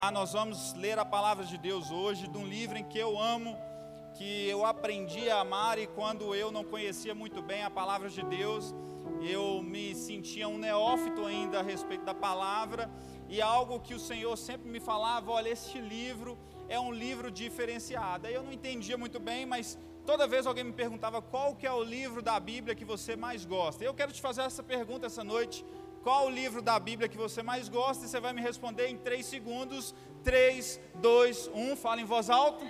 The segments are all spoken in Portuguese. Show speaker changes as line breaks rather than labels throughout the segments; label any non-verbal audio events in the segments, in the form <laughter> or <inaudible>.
Ah, nós vamos ler a palavra de Deus hoje, de um livro em que eu amo, que eu aprendi a amar e quando eu não conhecia muito bem a palavra de Deus, eu me sentia um neófito ainda a respeito da palavra e algo que o Senhor sempre me falava: olha, este livro é um livro diferenciado. Aí eu não entendia muito bem, mas toda vez alguém me perguntava qual que é o livro da Bíblia que você mais gosta. Eu quero te fazer essa pergunta essa noite. Qual o livro da Bíblia que você mais gosta? E você vai me responder em 3 segundos. 3, 2, 1. Fala em voz alta.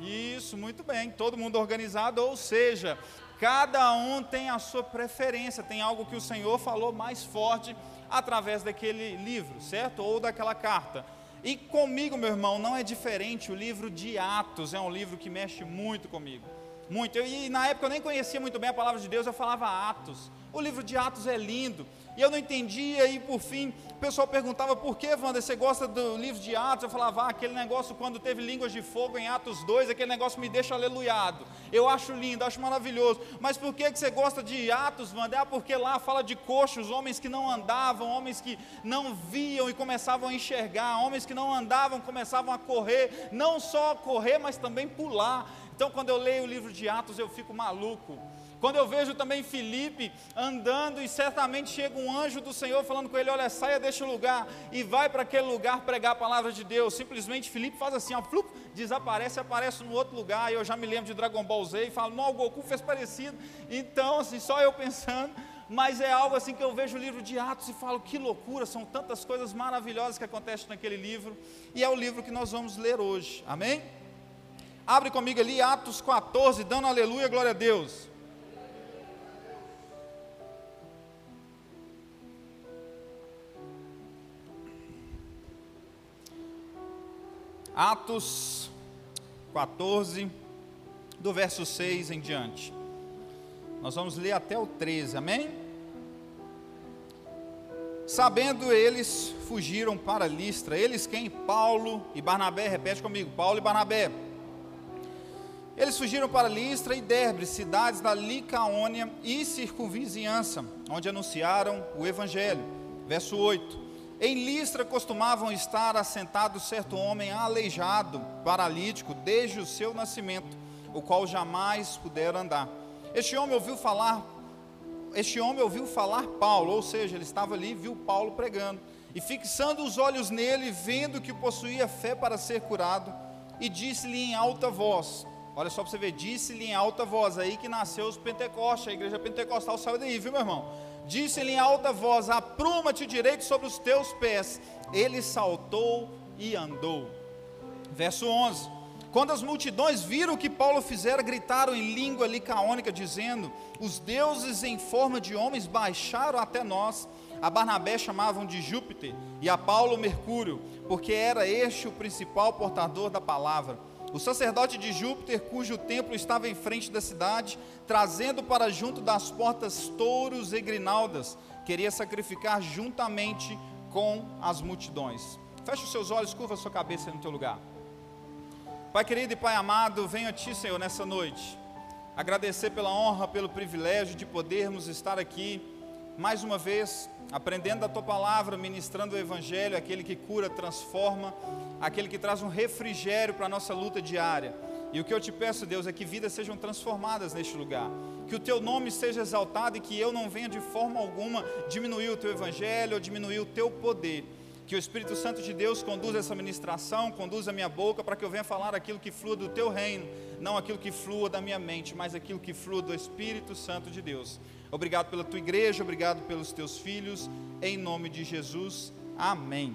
Isso, muito bem. Todo mundo organizado, ou seja, cada um tem a sua preferência, tem algo que o Senhor falou mais forte através daquele livro, certo? Ou daquela carta. E comigo, meu irmão, não é diferente. O livro de Atos é um livro que mexe muito comigo. Muito. e na época eu nem conhecia muito bem a palavra de Deus, eu falava Atos. O livro de Atos é lindo. E eu não entendia, e por fim, o pessoal perguntava por que, Wander, você gosta do livro de Atos? Eu falava, ah, aquele negócio quando teve línguas de fogo em Atos 2, aquele negócio me deixa aleluiado. Eu acho lindo, acho maravilhoso. Mas por que, que você gosta de Atos, Wander? Ah, porque lá fala de coxos, homens que não andavam, homens que não viam e começavam a enxergar, homens que não andavam começavam a correr, não só correr, mas também pular. Então, quando eu leio o livro de Atos, eu fico maluco. Quando eu vejo também Felipe andando e certamente chega um anjo do Senhor falando com ele: Olha, saia deste lugar e vai para aquele lugar pregar a palavra de Deus. Simplesmente Felipe faz assim, ó, flup, desaparece, aparece no outro lugar. E eu já me lembro de Dragon Ball Z e falo: Não, o Goku fez parecido. Então, assim, só eu pensando. Mas é algo assim que eu vejo o livro de Atos e falo: Que loucura, são tantas coisas maravilhosas que acontecem naquele livro. E é o livro que nós vamos ler hoje. Amém? Abre comigo ali Atos 14, dando aleluia, glória a Deus. Atos 14, do verso 6 em diante. Nós vamos ler até o 13, amém? Sabendo eles, fugiram para Listra. Eles quem? Paulo e Barnabé. Repete comigo: Paulo e Barnabé. Eles fugiram para Listra e Derbe, cidades da Licaônia e circunvizinhança, onde anunciaram o Evangelho. Verso 8. Em Listra costumavam estar assentado certo homem aleijado, paralítico, desde o seu nascimento, o qual jamais pudera andar. Este homem ouviu falar, este homem ouviu falar Paulo, ou seja, ele estava ali, viu Paulo pregando, e fixando os olhos nele, vendo que possuía fé para ser curado, e disse-lhe em alta voz: Olha só para você ver, disse-lhe em alta voz, aí que nasceu os Pentecostes, a igreja pentecostal saiu daí, viu meu irmão? Disse-lhe em alta voz: Apruma-te direito sobre os teus pés. Ele saltou e andou. Verso 11: Quando as multidões viram o que Paulo fizera, gritaram em língua licaônica, dizendo: Os deuses em forma de homens baixaram até nós. A Barnabé chamavam de Júpiter e a Paulo Mercúrio, porque era este o principal portador da palavra. O sacerdote de Júpiter, cujo templo estava em frente da cidade, trazendo para junto das portas touros e grinaldas, queria sacrificar juntamente com as multidões. Feche os seus olhos, curva a sua cabeça no teu lugar. Pai querido e Pai amado, venho a Ti, Senhor, nessa noite, agradecer pela honra, pelo privilégio de podermos estar aqui mais uma vez, aprendendo da tua palavra, ministrando o evangelho, aquele que cura, transforma, aquele que traz um refrigério para a nossa luta diária. E o que eu te peço, Deus, é que vidas sejam transformadas neste lugar, que o teu nome seja exaltado e que eu não venha de forma alguma diminuir o teu evangelho ou diminuir o teu poder. Que o Espírito Santo de Deus conduza essa ministração, conduza a minha boca para que eu venha falar aquilo que flua do teu reino, não aquilo que flua da minha mente, mas aquilo que flua do Espírito Santo de Deus. Obrigado pela tua igreja, obrigado pelos teus filhos, em nome de Jesus. Amém.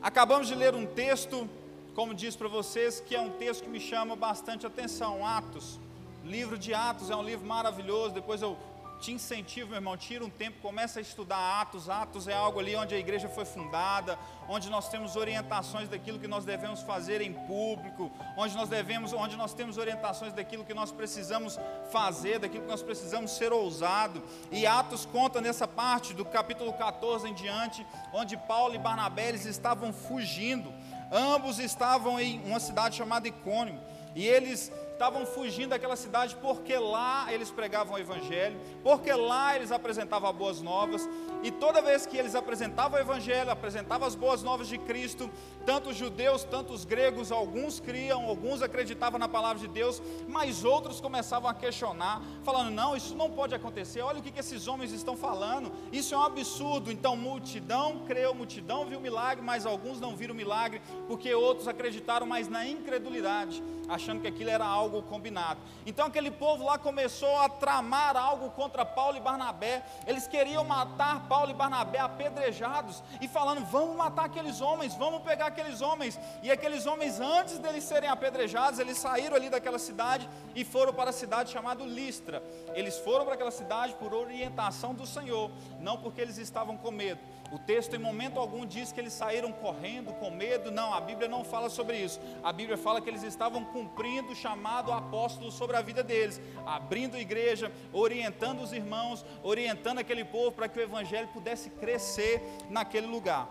Acabamos de ler um texto, como disse para vocês, que é um texto que me chama bastante atenção, Atos. Livro de Atos é um livro maravilhoso, depois eu te incentivo, meu irmão, tira um tempo, começa a estudar Atos. Atos é algo ali onde a igreja foi fundada, onde nós temos orientações daquilo que nós devemos fazer em público, onde nós devemos, onde nós temos orientações daquilo que nós precisamos fazer, daquilo que nós precisamos ser ousado. E Atos conta nessa parte do capítulo 14 em diante, onde Paulo e Barnabé eles estavam fugindo. Ambos estavam em uma cidade chamada Icônio, e eles estavam fugindo daquela cidade porque lá eles pregavam o evangelho, porque lá eles apresentavam boas novas, e toda vez que eles apresentavam o evangelho, apresentavam as boas novas de Cristo, tanto os judeus, tanto os gregos, alguns criam, alguns acreditavam na palavra de Deus, mas outros começavam a questionar, falando: "Não, isso não pode acontecer. Olha o que, que esses homens estão falando. Isso é um absurdo". Então, multidão creu, multidão viu milagre, mas alguns não viram milagre, porque outros acreditaram mais na incredulidade, achando que aquilo era algo combinado. Então, aquele povo lá começou a tramar algo contra Paulo e Barnabé. Eles queriam matar Paulo e Barnabé apedrejados e falando: vamos matar aqueles homens, vamos pegar aqueles homens. E aqueles homens, antes deles serem apedrejados, eles saíram ali daquela cidade e foram para a cidade chamada Listra. Eles foram para aquela cidade por orientação do Senhor, não porque eles estavam com medo. O texto em momento algum diz que eles saíram correndo com medo. Não, a Bíblia não fala sobre isso. A Bíblia fala que eles estavam cumprindo o chamado apóstolo sobre a vida deles, abrindo igreja, orientando os irmãos, orientando aquele povo para que o evangelho pudesse crescer naquele lugar.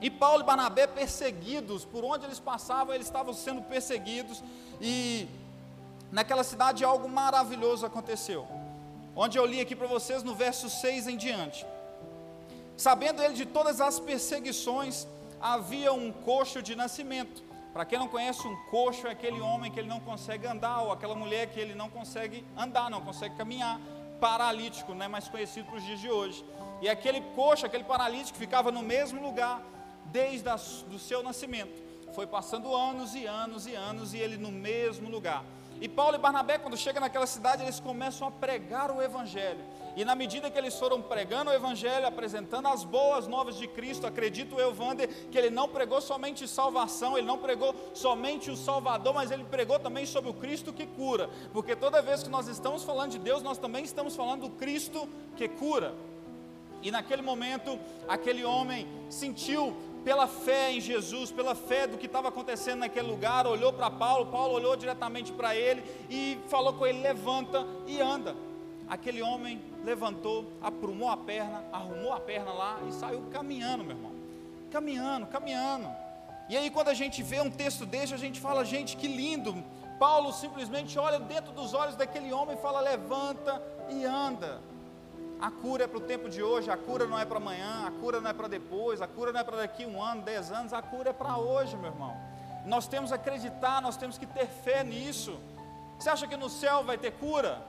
E Paulo e Barnabé perseguidos, por onde eles passavam, eles estavam sendo perseguidos e naquela cidade algo maravilhoso aconteceu. Onde eu li aqui para vocês no verso 6 em diante. Sabendo ele de todas as perseguições, havia um coxo de nascimento. Para quem não conhece, um coxo é aquele homem que ele não consegue andar, ou aquela mulher que ele não consegue andar, não consegue caminhar, paralítico, né, mais conhecido para os dias de hoje. E aquele coxo, aquele paralítico, ficava no mesmo lugar desde o seu nascimento. Foi passando anos e anos e anos e ele no mesmo lugar. E Paulo e Barnabé, quando chegam naquela cidade, eles começam a pregar o Evangelho. E na medida que eles foram pregando o Evangelho, apresentando as boas novas de Cristo, acredito eu, Wander, que ele não pregou somente salvação, ele não pregou somente o Salvador, mas ele pregou também sobre o Cristo que cura. Porque toda vez que nós estamos falando de Deus, nós também estamos falando do Cristo que cura. E naquele momento, aquele homem sentiu pela fé em Jesus, pela fé do que estava acontecendo naquele lugar, olhou para Paulo, Paulo olhou diretamente para ele e falou com ele: levanta e anda. Aquele homem levantou, aprumou a perna, arrumou a perna lá e saiu caminhando, meu irmão. Caminhando, caminhando. E aí, quando a gente vê um texto desse, a gente fala: gente, que lindo. Paulo simplesmente olha dentro dos olhos daquele homem e fala: levanta e anda. A cura é para o tempo de hoje, a cura não é para amanhã, a cura não é para depois, a cura não é para daqui um ano, dez anos, a cura é para hoje, meu irmão. Nós temos que acreditar, nós temos que ter fé nisso. Você acha que no céu vai ter cura?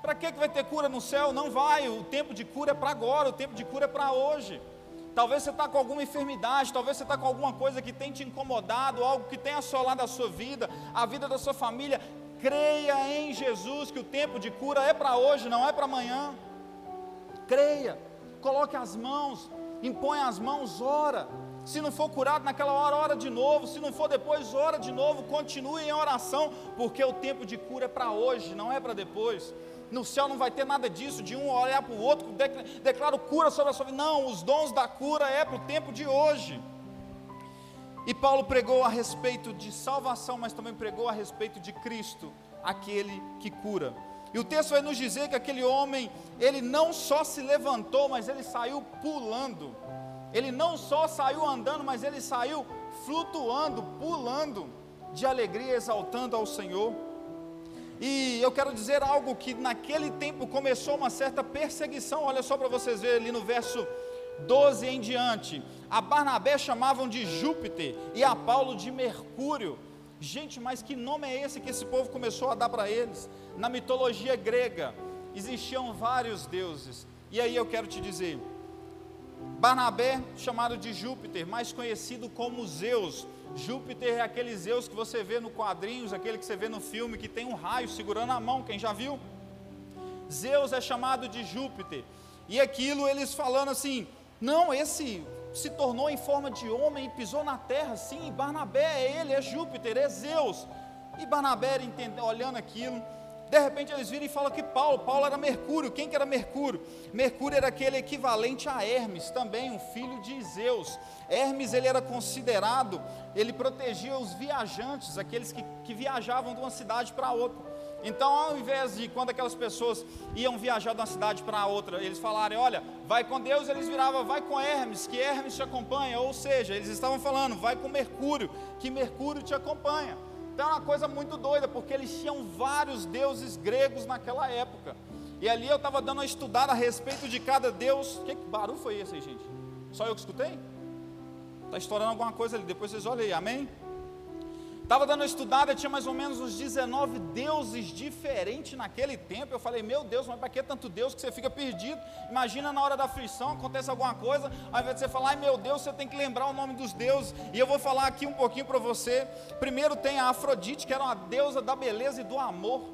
Para que, vai ter cura no céu? Não vai, o tempo de cura é para agora, o tempo de cura é para hoje. Talvez você está com alguma enfermidade, talvez você está com alguma coisa que tem te incomodado, algo que tem assolado a sua vida, a vida da sua família. Creia em Jesus que o tempo de cura é para hoje, não é para amanhã creia, coloque as mãos, impõe as mãos, ora. Se não for curado naquela hora, ora de novo. Se não for depois, ora de novo. Continue em oração, porque o tempo de cura é para hoje, não é para depois. No céu não vai ter nada disso, de um olhar para o outro, declaro cura sobre a sua vida. Não, os dons da cura é para o tempo de hoje. E Paulo pregou a respeito de salvação, mas também pregou a respeito de Cristo, aquele que cura. E o texto vai nos dizer que aquele homem, ele não só se levantou, mas ele saiu pulando. Ele não só saiu andando, mas ele saiu flutuando, pulando de alegria, exaltando ao Senhor. E eu quero dizer algo que naquele tempo começou uma certa perseguição. Olha só para vocês verem ali no verso 12 em diante. A Barnabé chamavam de Júpiter e a Paulo de Mercúrio. Gente, mas que nome é esse que esse povo começou a dar para eles? Na mitologia grega existiam vários deuses. E aí eu quero te dizer, Barnabé, chamado de Júpiter, mais conhecido como Zeus. Júpiter é aquele Zeus que você vê no quadrinhos, aquele que você vê no filme, que tem um raio segurando a mão, quem já viu? Zeus é chamado de Júpiter. E aquilo eles falando assim: não, esse se tornou em forma de homem e pisou na terra. Sim, Barnabé é ele, é Júpiter, é Zeus. E Barnabé, entende, olhando aquilo, de repente eles viram e falam que Paulo, Paulo era Mercúrio. Quem que era Mercúrio? Mercúrio era aquele equivalente a Hermes, também um filho de Zeus. Hermes ele era considerado, ele protegia os viajantes, aqueles que, que viajavam de uma cidade para outra. Então, ao invés de quando aquelas pessoas iam viajar de uma cidade para outra, eles falarem, olha, vai com Deus, eles viravam, vai com Hermes, que Hermes te acompanha. Ou seja, eles estavam falando, vai com Mercúrio, que Mercúrio te acompanha. Então é uma coisa muito doida, porque eles tinham vários deuses gregos naquela época. E ali eu estava dando uma estudada a respeito de cada deus. Que barulho foi esse aí, gente? Só eu que escutei? Está estourando alguma coisa ali, depois vocês olhem aí, amém? Estava dando uma estudada, tinha mais ou menos uns 19 deuses diferentes naquele tempo. Eu falei, meu Deus, mas para que tanto Deus que você fica perdido? Imagina na hora da aflição, acontece alguma coisa, ao invés de você falar, ai meu Deus, você tem que lembrar o nome dos deuses. E eu vou falar aqui um pouquinho para você. Primeiro tem a Afrodite, que era uma deusa da beleza e do amor.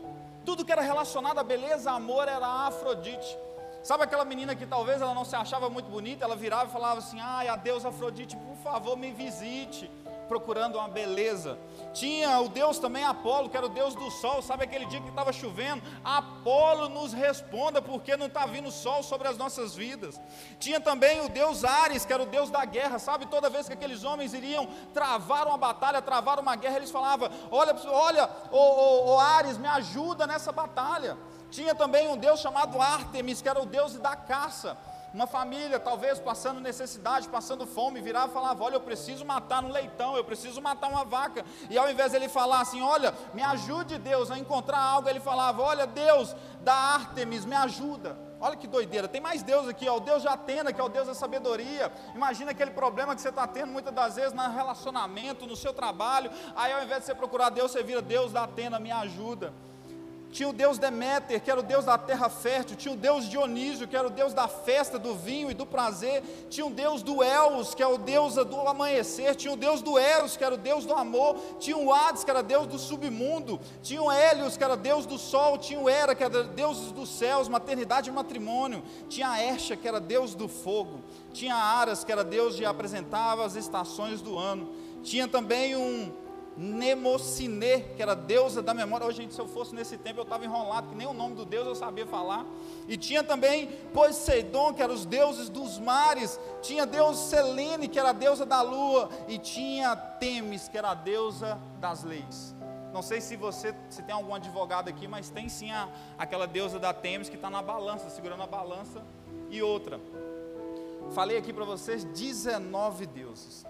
Tudo que era relacionado à beleza, amor, era a Afrodite. Sabe aquela menina que talvez ela não se achava muito bonita, ela virava e falava assim: ai, a deusa Afrodite, por favor, me visite procurando uma beleza. Tinha o Deus também Apolo, que era o Deus do sol. Sabe aquele dia que estava chovendo? Apolo nos responda, porque não está vindo sol sobre as nossas vidas. Tinha também o Deus Ares, que era o Deus da guerra. Sabe, toda vez que aqueles homens iriam travar uma batalha, travar uma guerra, eles falavam: Olha, olha, o, Ares, me ajuda nessa batalha. Tinha também um Deus chamado Ártemis, que era o Deus da caça. Uma família, talvez passando necessidade, passando fome, virava e falava: Olha, eu preciso matar um leitão, eu preciso matar uma vaca. E ao invés dele falar assim: Olha, me ajude Deus a encontrar algo, ele falava: Olha, Deus da Ártemis, me ajuda. Olha que doideira, tem mais Deus aqui, ó, o Deus de Atena, que é o Deus da sabedoria. Imagina aquele problema que você está tendo muitas das vezes no relacionamento, no seu trabalho. Aí ao invés de você procurar Deus, você vira Deus da Atena, me ajuda tinha o deus Deméter, que era o deus da terra fértil, tinha o deus Dionísio, que era o deus da festa, do vinho e do prazer, tinha o deus do Elos, que é o deus do amanhecer, tinha o deus do Eros, que era o deus do amor, tinha o Hades, que era deus do submundo, tinha o Hélios, que era deus do sol, tinha o Hera, que era deus dos céus, maternidade e matrimônio, tinha a Esha, que era deus do fogo, tinha a Aras, que era deus de apresentava as estações do ano, tinha também um Nemocine, que era deusa da memória. Hoje, gente, se eu fosse nesse tempo, eu estava enrolado, que nem o nome do Deus eu sabia falar. E tinha também Poseidon, que eram os deuses dos mares. Tinha Deus Selene, que era a deusa da lua. E tinha Temis, que era a deusa das leis. Não sei se você se tem algum advogado aqui, mas tem sim a, aquela deusa da Temis que está na balança, segurando a balança. E outra. Falei aqui para vocês 19 deuses.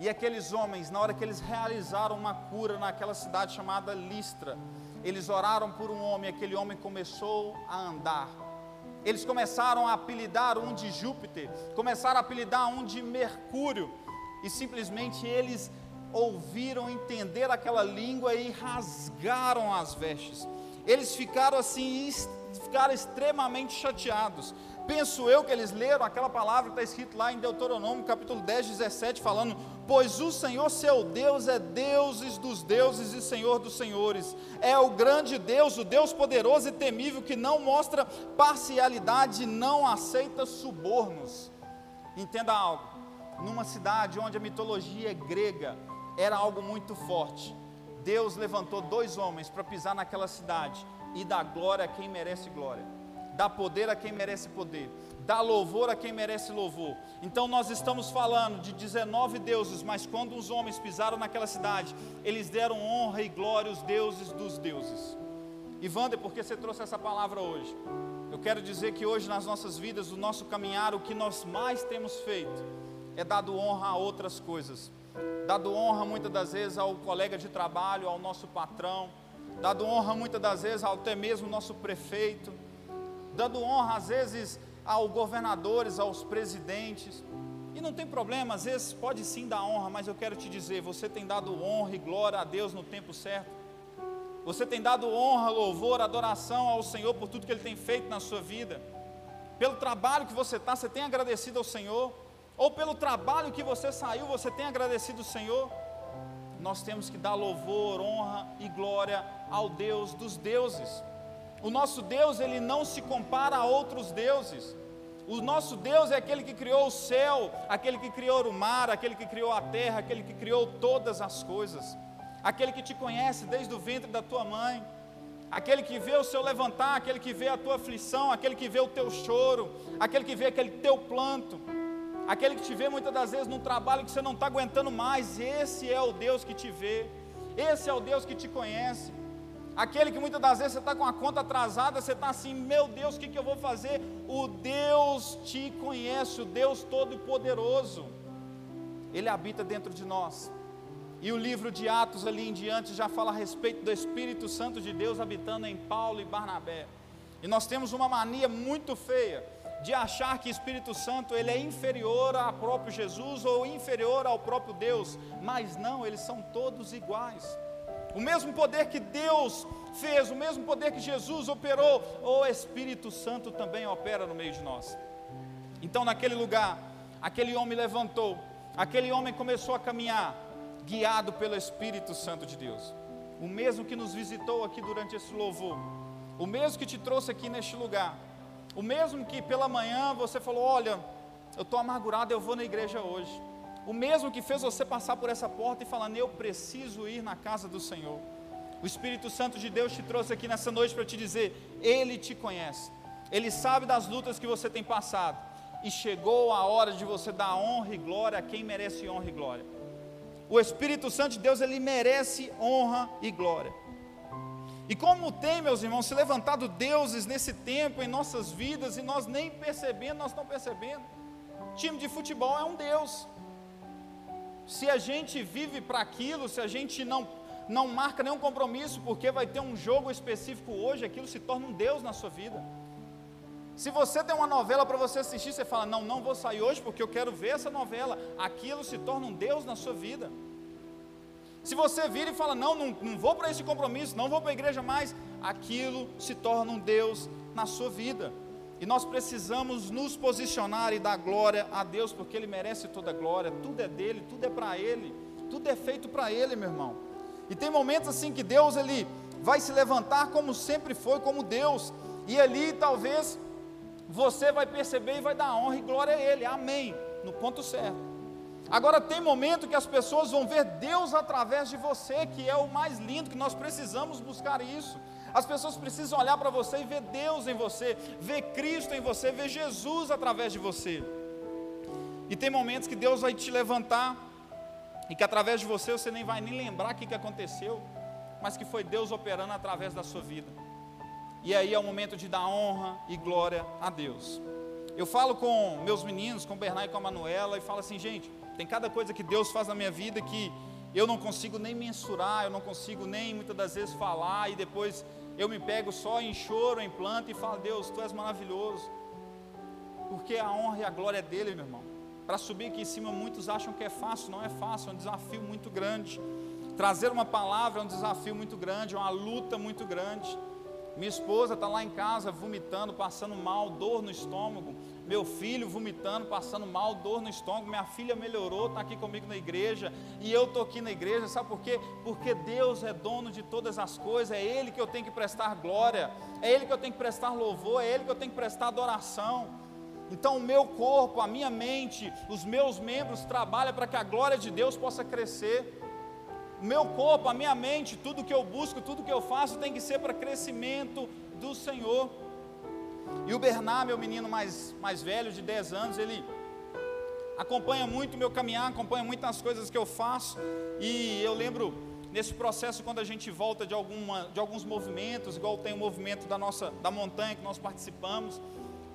E aqueles homens, na hora que eles realizaram uma cura naquela cidade chamada Listra, eles oraram por um homem, aquele homem começou a andar. Eles começaram a apelidar um de Júpiter, começaram a apelidar um de Mercúrio, e simplesmente eles ouviram entender aquela língua e rasgaram as vestes. Eles ficaram assim, ficaram extremamente chateados. Penso eu que eles leram aquela palavra que está escrito lá em Deuteronômio, capítulo 10, 17, falando: Pois o Senhor seu Deus é deuses dos deuses e Senhor dos senhores, é o grande Deus, o Deus poderoso e temível, que não mostra parcialidade e não aceita subornos. Entenda algo: numa cidade onde a mitologia é grega era algo muito forte, Deus levantou dois homens para pisar naquela cidade e dar glória a quem merece glória dá poder a quem merece poder, dá louvor a quem merece louvor. Então nós estamos falando de 19 deuses, mas quando os homens pisaram naquela cidade, eles deram honra e glória aos deuses dos deuses. Wander, por que você trouxe essa palavra hoje? Eu quero dizer que hoje nas nossas vidas, o nosso caminhar, o que nós mais temos feito é dado honra a outras coisas. Dado honra muitas das vezes ao colega de trabalho, ao nosso patrão, dado honra muitas das vezes até mesmo nosso prefeito, dando honra às vezes aos governadores, aos presidentes. E não tem problema, às vezes pode sim dar honra, mas eu quero te dizer, você tem dado honra e glória a Deus no tempo certo. Você tem dado honra, louvor, adoração ao Senhor por tudo que Ele tem feito na sua vida. Pelo trabalho que você está, você tem agradecido ao Senhor. Ou pelo trabalho que você saiu, você tem agradecido ao Senhor. Nós temos que dar louvor, honra e glória ao Deus dos deuses. O nosso Deus, ele não se compara a outros deuses. O nosso Deus é aquele que criou o céu, aquele que criou o mar, aquele que criou a terra, aquele que criou todas as coisas. Aquele que te conhece desde o ventre da tua mãe. Aquele que vê o seu levantar, aquele que vê a tua aflição, aquele que vê o teu choro, aquele que vê aquele teu planto, aquele que te vê muitas das vezes num trabalho que você não está aguentando mais. Esse é o Deus que te vê, esse é o Deus que te conhece. Aquele que muitas das vezes você está com a conta atrasada, você está assim, meu Deus, o que, que eu vou fazer? O Deus te conhece, o Deus Todo-Poderoso, Ele habita dentro de nós. E o livro de Atos ali em diante já fala a respeito do Espírito Santo de Deus habitando em Paulo e Barnabé. E nós temos uma mania muito feia de achar que Espírito Santo ele é inferior ao próprio Jesus ou inferior ao próprio Deus, mas não, eles são todos iguais. O mesmo poder que Deus fez, o mesmo poder que Jesus operou, o Espírito Santo também opera no meio de nós. Então, naquele lugar, aquele homem levantou, aquele homem começou a caminhar, guiado pelo Espírito Santo de Deus. O mesmo que nos visitou aqui durante esse louvor, o mesmo que te trouxe aqui neste lugar, o mesmo que pela manhã você falou: Olha, eu estou amargurado, eu vou na igreja hoje. O mesmo que fez você passar por essa porta e falando: Eu preciso ir na casa do Senhor. O Espírito Santo de Deus te trouxe aqui nessa noite para te dizer: Ele te conhece, Ele sabe das lutas que você tem passado, e chegou a hora de você dar honra e glória a quem merece honra e glória. O Espírito Santo de Deus, ele merece honra e glória. E como tem, meus irmãos, se levantado deuses nesse tempo em nossas vidas e nós nem percebendo, nós não percebendo. Time de futebol é um Deus. Se a gente vive para aquilo, se a gente não não marca nenhum compromisso, porque vai ter um jogo específico hoje, aquilo se torna um Deus na sua vida. Se você tem uma novela para você assistir, você fala: Não, não vou sair hoje porque eu quero ver essa novela. Aquilo se torna um Deus na sua vida. Se você vira e fala: Não, não, não vou para esse compromisso, não vou para a igreja mais. Aquilo se torna um Deus na sua vida. E nós precisamos nos posicionar e dar glória a Deus, porque Ele merece toda a glória. Tudo é dele, tudo é para Ele, tudo é feito para Ele, meu irmão. E tem momentos assim que Deus ele vai se levantar como sempre foi, como Deus. E ali talvez você vai perceber e vai dar honra e glória a Ele, amém, no ponto certo. Agora tem momento que as pessoas vão ver Deus através de você, que é o mais lindo, que nós precisamos buscar isso. As pessoas precisam olhar para você e ver Deus em você, ver Cristo em você, ver Jesus através de você. E tem momentos que Deus vai te levantar e que através de você você nem vai nem lembrar o que, que aconteceu, mas que foi Deus operando através da sua vida. E aí é o momento de dar honra e glória a Deus. Eu falo com meus meninos, com o Bernardo e com a Manuela, e falo assim, gente, tem cada coisa que Deus faz na minha vida que eu não consigo nem mensurar, eu não consigo nem muitas das vezes falar, e depois eu me pego só em choro, em planta e falo, Deus, Tu és maravilhoso. Porque a honra e a glória é dele, meu irmão. Para subir aqui em cima, muitos acham que é fácil, não é fácil, é um desafio muito grande. Trazer uma palavra é um desafio muito grande, é uma luta muito grande. Minha esposa está lá em casa vomitando, passando mal, dor no estômago. Meu filho vomitando, passando mal, dor no estômago. Minha filha melhorou, está aqui comigo na igreja. E eu estou aqui na igreja, sabe por quê? Porque Deus é dono de todas as coisas. É Ele que eu tenho que prestar glória. É Ele que eu tenho que prestar louvor. É Ele que eu tenho que prestar adoração. Então, o meu corpo, a minha mente, os meus membros trabalham para que a glória de Deus possa crescer o meu corpo, a minha mente, tudo que eu busco, tudo que eu faço tem que ser para crescimento do Senhor. E o Bernard, meu menino mais, mais velho, de 10 anos, ele acompanha muito o meu caminhar, acompanha muitas coisas que eu faço. E eu lembro nesse processo quando a gente volta de, alguma, de alguns movimentos, igual tem o movimento da nossa da montanha que nós participamos.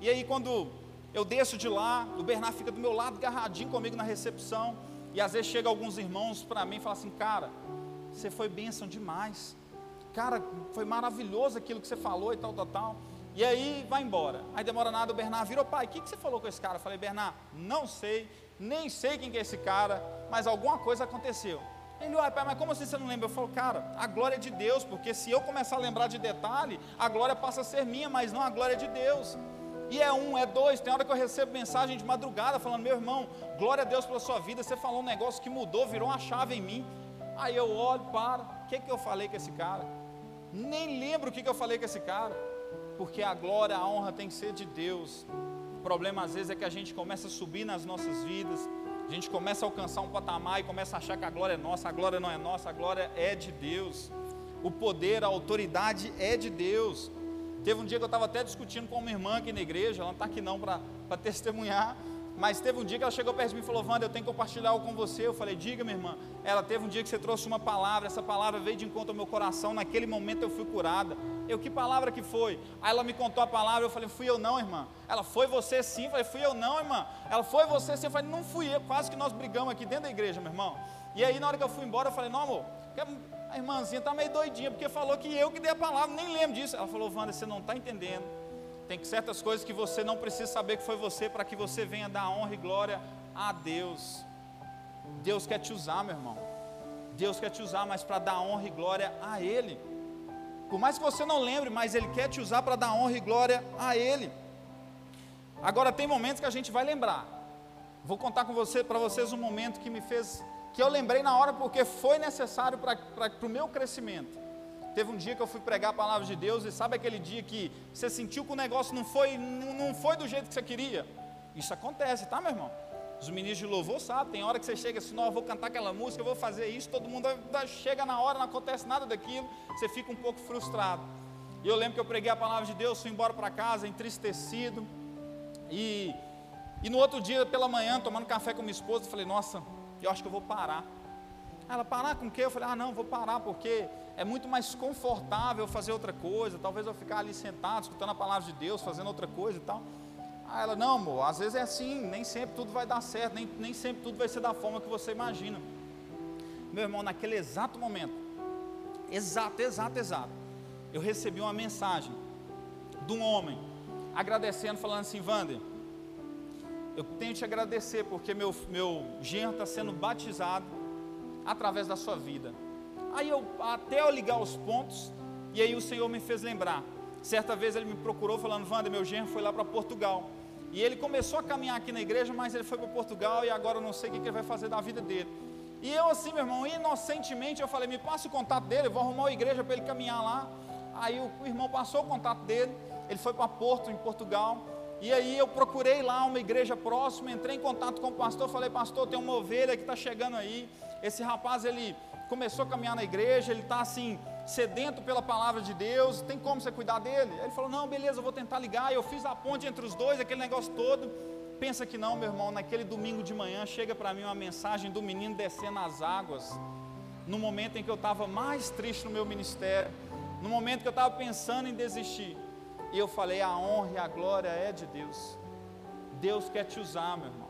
E aí quando eu desço de lá, o Bernard fica do meu lado, agarradinho comigo na recepção. E às vezes chega alguns irmãos para mim e falam assim: Cara, você foi bênção demais. Cara, foi maravilhoso aquilo que você falou e tal, tal, tal. E aí vai embora. Aí demora nada, o Bernardo virou, pai, o que, que você falou com esse cara? Eu falei, Bernardo, não sei, nem sei quem que é esse cara, mas alguma coisa aconteceu. Ele, uai, pai, mas como assim você não lembra? Eu falo, cara, a glória é de Deus, porque se eu começar a lembrar de detalhe, a glória passa a ser minha, mas não a glória de Deus. E é um, é dois. Tem hora que eu recebo mensagem de madrugada falando: Meu irmão, glória a Deus pela sua vida. Você falou um negócio que mudou, virou uma chave em mim. Aí eu olho, para. O que, que eu falei com esse cara? Nem lembro o que, que eu falei com esse cara. Porque a glória, a honra tem que ser de Deus. O problema às vezes é que a gente começa a subir nas nossas vidas. A gente começa a alcançar um patamar e começa a achar que a glória é nossa. A glória não é nossa, a glória é de Deus. O poder, a autoridade é de Deus. Teve um dia que eu estava até discutindo com uma irmã aqui na igreja, ela não está aqui não para testemunhar, mas teve um dia que ela chegou perto de mim e falou: Wanda, eu tenho que compartilhar algo com você. Eu falei: Diga, minha irmã. Ela teve um dia que você trouxe uma palavra, essa palavra veio de encontro ao meu coração. Naquele momento eu fui curada. Eu, que palavra que foi? Aí ela me contou a palavra, eu falei, fui eu não, irmã. Ela, foi você sim? Eu falei, fui eu não, irmã. Ela, foi você sim? Eu falei, não fui eu. Quase que nós brigamos aqui dentro da igreja, meu irmão. E aí, na hora que eu fui embora, eu falei, não, amor, a irmãzinha está meio doidinha, porque falou que eu que dei a palavra, nem lembro disso. Ela falou, Wanda, você não está entendendo. Tem certas coisas que você não precisa saber que foi você, para que você venha dar honra e glória a Deus. Deus quer te usar, meu irmão. Deus quer te usar, mas para dar honra e glória a Ele. Por mais que você não lembre, mas Ele quer te usar para dar honra e glória a Ele. Agora tem momentos que a gente vai lembrar. Vou contar com você para vocês um momento que me fez, que eu lembrei na hora porque foi necessário para o meu crescimento. Teve um dia que eu fui pregar a palavra de Deus e sabe aquele dia que você sentiu que o negócio não foi, não foi do jeito que você queria? Isso acontece, tá, meu irmão? Os ministros de louvor sabem, tem hora que você chega assim, não, eu vou cantar aquela música, eu vou fazer isso, todo mundo chega na hora, não acontece nada daquilo, você fica um pouco frustrado. E eu lembro que eu preguei a palavra de Deus, fui embora para casa entristecido. E, e no outro dia, pela manhã, tomando café com minha esposa, eu falei, nossa, eu acho que eu vou parar. Ela, parar com o quê? Eu falei, ah, não, vou parar porque é muito mais confortável fazer outra coisa. Talvez eu ficar ali sentado, escutando a palavra de Deus, fazendo outra coisa e tal. Ah, ela, não, amor, às vezes é assim, nem sempre tudo vai dar certo, nem, nem sempre tudo vai ser da forma que você imagina. Meu irmão, naquele exato momento, exato, exato, exato, eu recebi uma mensagem de um homem, agradecendo, falando assim, Wander, eu tenho que te agradecer porque meu, meu genro está sendo batizado através da sua vida. Aí eu, até eu ligar os pontos, e aí o Senhor me fez lembrar. Certa vez ele me procurou falando, Wander, meu genro foi lá para Portugal. E ele começou a caminhar aqui na igreja, mas ele foi para Portugal e agora eu não sei o que ele vai fazer da vida dele. E eu assim, meu irmão, inocentemente eu falei, me passa o contato dele, eu vou arrumar uma igreja para ele caminhar lá. Aí o, o irmão passou o contato dele, ele foi para Porto, em Portugal. E aí eu procurei lá uma igreja próxima, entrei em contato com o pastor, falei, pastor, tem uma ovelha que está chegando aí. Esse rapaz, ele começou a caminhar na igreja, ele está assim, sedento pela palavra de Deus, tem como você cuidar dele? Ele falou: Não, beleza, eu vou tentar ligar. Eu fiz a ponte entre os dois, aquele negócio todo. Pensa que não, meu irmão, naquele domingo de manhã chega para mim uma mensagem do menino descendo as águas, no momento em que eu estava mais triste no meu ministério, no momento que eu estava pensando em desistir. E eu falei: A honra e a glória é de Deus. Deus quer te usar, meu irmão.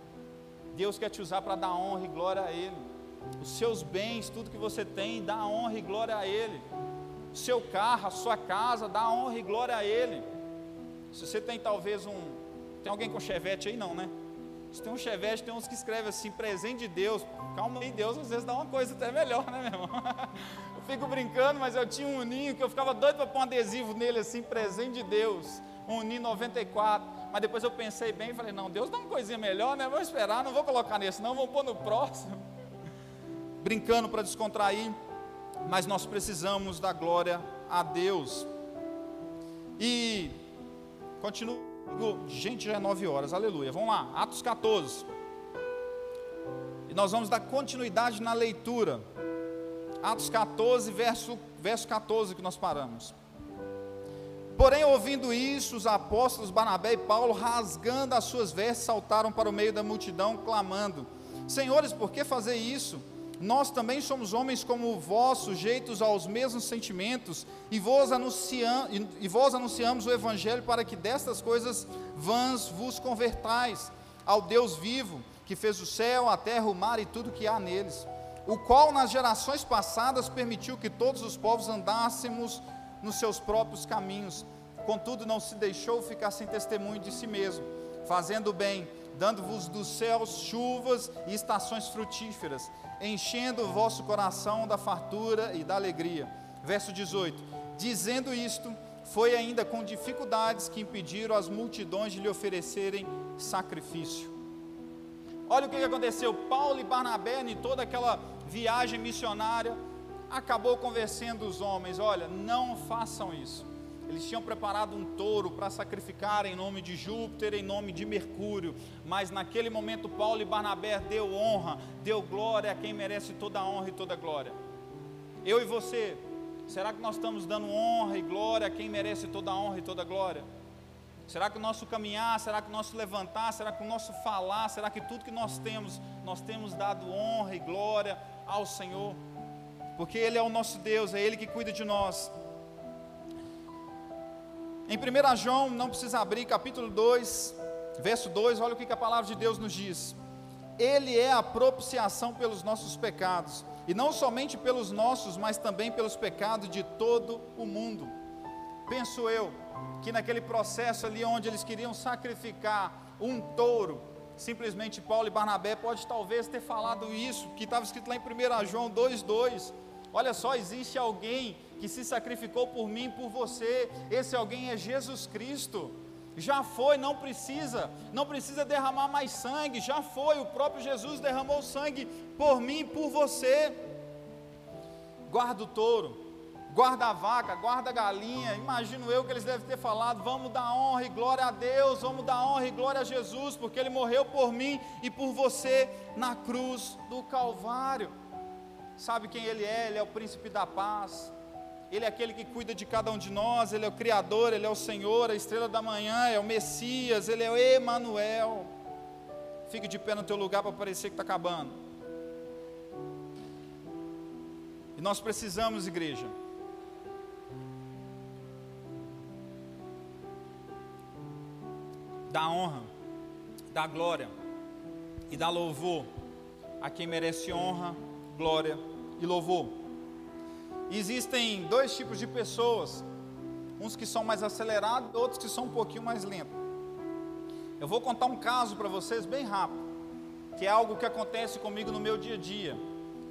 Deus quer te usar para dar honra e glória a Ele os seus bens, tudo que você tem, dá honra e glória a Ele. O seu carro, a sua casa, dá honra e glória a Ele. Se você tem talvez um. Tem alguém com chevette aí? Não, né? Se tem um chevette, tem uns que escrevem assim, presente de Deus. Calma aí, Deus às vezes dá uma coisa até melhor, né, meu irmão? <laughs> Eu fico brincando, mas eu tinha um ninho que eu ficava doido para pôr um adesivo nele assim, presente de Deus. Um ninho 94. Mas depois eu pensei bem e falei, não, Deus dá uma coisinha melhor, né? Vou esperar, não vou colocar nesse, não, vou pôr no próximo brincando para descontrair, mas nós precisamos da glória a Deus. E continuo, gente, já é nove horas, aleluia. Vamos lá, Atos 14. E nós vamos dar continuidade na leitura. Atos 14, verso, verso 14 que nós paramos. Porém, ouvindo isso, os apóstolos Barnabé e Paulo, rasgando as suas vestes, saltaram para o meio da multidão, clamando: Senhores, por que fazer isso? Nós também somos homens como vós, sujeitos aos mesmos sentimentos, e vos, anunciam, e vós anunciamos o Evangelho para que destas coisas vãs vos convertais ao Deus vivo, que fez o céu, a terra, o mar e tudo que há neles, o qual nas gerações passadas permitiu que todos os povos andássemos nos seus próprios caminhos, contudo não se deixou ficar sem testemunho de si mesmo, fazendo o bem, dando-vos dos céus chuvas e estações frutíferas, enchendo o vosso coração da fartura e da alegria. Verso 18: Dizendo isto, foi ainda com dificuldades que impediram as multidões de lhe oferecerem sacrifício. Olha o que aconteceu: Paulo e Barnabé, em toda aquela viagem missionária, acabou convencendo os homens: olha, não façam isso. Eles tinham preparado um touro para sacrificar em nome de Júpiter, em nome de Mercúrio, mas naquele momento Paulo e Barnabé deu honra, deu glória a quem merece toda a honra e toda a glória. Eu e você, será que nós estamos dando honra e glória a quem merece toda a honra e toda a glória? Será que o nosso caminhar, será que o nosso levantar, será que o nosso falar, será que tudo que nós temos, nós temos dado honra e glória ao Senhor? Porque Ele é o nosso Deus, é Ele que cuida de nós. Em 1 João, não precisa abrir, capítulo 2, verso 2, olha o que a palavra de Deus nos diz. Ele é a propiciação pelos nossos pecados, e não somente pelos nossos, mas também pelos pecados de todo o mundo. Penso eu que naquele processo ali onde eles queriam sacrificar um touro, simplesmente Paulo e Barnabé pode talvez ter falado isso, que estava escrito lá em 1 João 2,2. Olha só, existe alguém que se sacrificou por mim, por você. Esse alguém é Jesus Cristo. Já foi, não precisa, não precisa derramar mais sangue. Já foi, o próprio Jesus derramou sangue por mim, por você. Guarda o touro, guarda a vaca, guarda a galinha. Imagino eu que eles devem ter falado: vamos dar honra e glória a Deus, vamos dar honra e glória a Jesus, porque Ele morreu por mim e por você na cruz do Calvário. Sabe quem Ele é? Ele é o príncipe da paz. Ele é aquele que cuida de cada um de nós, Ele é o Criador, Ele é o Senhor, a estrela da manhã, é o Messias, Ele é o Emanuel. Fique de pé no teu lugar para parecer que está acabando. E nós precisamos, igreja, da honra, da glória e da louvor a quem merece honra, glória e louvor. Existem dois tipos de pessoas, uns que são mais acelerados, outros que são um pouquinho mais lentos. Eu vou contar um caso para vocês bem rápido, que é algo que acontece comigo no meu dia a dia.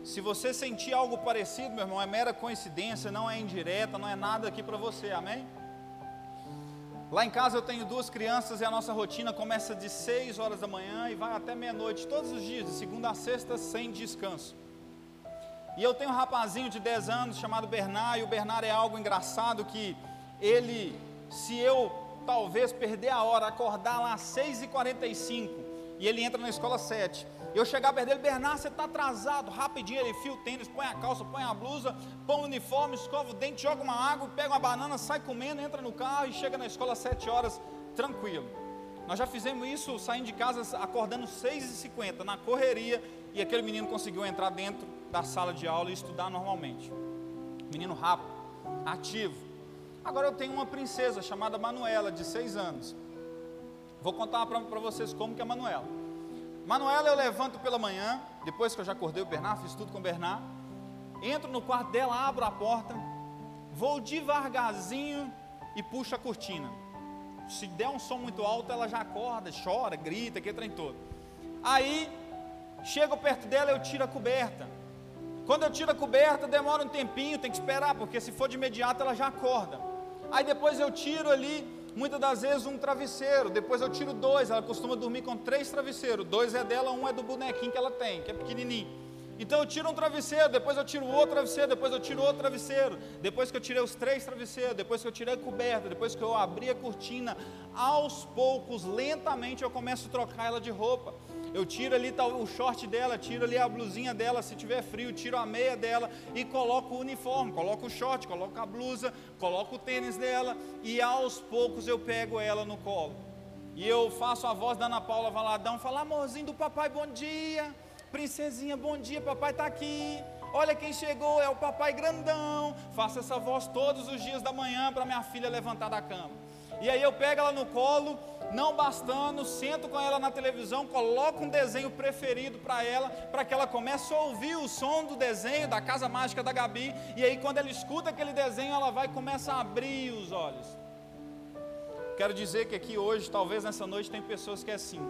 Se você sentir algo parecido, meu irmão, é mera coincidência, não é indireta, não é nada aqui para você, amém? Lá em casa eu tenho duas crianças e a nossa rotina começa de 6 horas da manhã e vai até meia-noite, todos os dias, de segunda a sexta, sem descanso. E eu tenho um rapazinho de 10 anos chamado Bernard, e o Bernard é algo engraçado que ele, se eu talvez perder a hora, acordar lá às 6h45 e ele entra na escola 7, eu chegar perto dele, Bernard, você está atrasado, rapidinho ele fia o tênis, põe a calça, põe a blusa, põe o uniforme, escova o dente, joga uma água, pega uma banana, sai comendo, entra no carro e chega na escola às 7 horas, tranquilo. Nós já fizemos isso saindo de casa acordando 6h50, na correria, e aquele menino conseguiu entrar dentro da sala de aula e estudar normalmente. Menino rápido, ativo. Agora eu tenho uma princesa chamada Manuela, de seis anos. Vou contar para vocês como que é Manuela. Manuela eu levanto pela manhã, depois que eu já acordei o Bernard, fiz tudo com o Bernard. Entro no quarto dela, abro a porta, vou devagarzinho e puxo a cortina. Se der um som muito alto, ela já acorda, chora, grita, que trem todo. Aí, chego perto dela, eu tiro a coberta. Quando eu tiro a coberta, demora um tempinho, tem que esperar, porque se for de imediato ela já acorda. Aí depois eu tiro ali, muitas das vezes, um travesseiro. Depois eu tiro dois. Ela costuma dormir com três travesseiros. Dois é dela, um é do bonequinho que ela tem, que é pequenininho. Então eu tiro um travesseiro, depois eu tiro outro travesseiro, depois eu tiro outro travesseiro. Depois que eu tirei os três travesseiros, depois que eu tirei a coberta, depois que eu abri a cortina, aos poucos, lentamente eu começo a trocar ela de roupa eu tiro ali o short dela, tiro ali a blusinha dela, se tiver frio, tiro a meia dela e coloco o uniforme, coloco o short, coloco a blusa, coloco o tênis dela e aos poucos eu pego ela no colo. E eu faço a voz da Ana Paula Valadão, falo, amorzinho do papai, bom dia, princesinha, bom dia, papai está aqui. Olha quem chegou, é o papai grandão. Faço essa voz todos os dias da manhã para minha filha levantar da cama. E aí eu pego ela no colo não bastando, sento com ela na televisão, coloco um desenho preferido para ela, para que ela comece a ouvir o som do desenho da Casa Mágica da Gabi, e aí quando ela escuta aquele desenho, ela vai começar a abrir os olhos. Quero dizer que aqui hoje, talvez nessa noite, tem pessoas que é assim.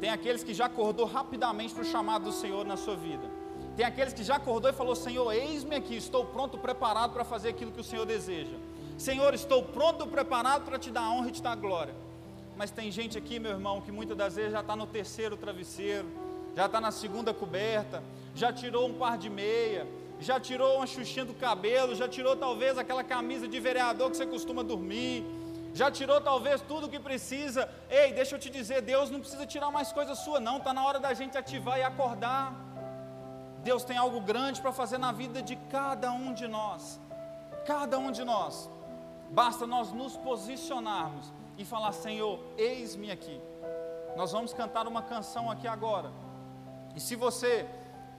Tem aqueles que já acordou rapidamente para o chamado do Senhor na sua vida. Tem aqueles que já acordou e falou: Senhor, eis-me aqui, estou pronto, preparado para fazer aquilo que o Senhor deseja. Senhor, estou pronto, preparado para te dar honra e te dar glória. Mas tem gente aqui, meu irmão, que muitas das vezes já está no terceiro travesseiro, já está na segunda coberta, já tirou um par de meia, já tirou uma xuxinha do cabelo, já tirou talvez aquela camisa de vereador que você costuma dormir, já tirou talvez tudo o que precisa. Ei, deixa eu te dizer, Deus não precisa tirar mais coisa sua, não, está na hora da gente ativar e acordar. Deus tem algo grande para fazer na vida de cada um de nós, cada um de nós, basta nós nos posicionarmos e falar: Senhor, eis-me aqui. Nós vamos cantar uma canção aqui agora. E se você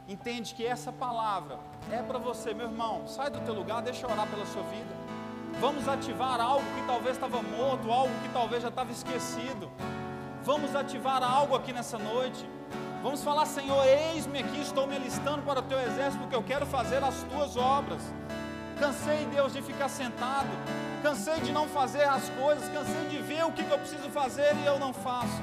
entende que essa palavra é para você, meu irmão, sai do teu lugar, deixa eu orar pela sua vida. Vamos ativar algo que talvez estava morto, algo que talvez já estava esquecido. Vamos ativar algo aqui nessa noite. Vamos falar, Senhor, eis-me aqui, estou me alistando para o teu exército, porque eu quero fazer as tuas obras. Cansei, Deus, de ficar sentado. Cansei de não fazer as coisas. Cansei de ver o que, que eu preciso fazer e eu não faço.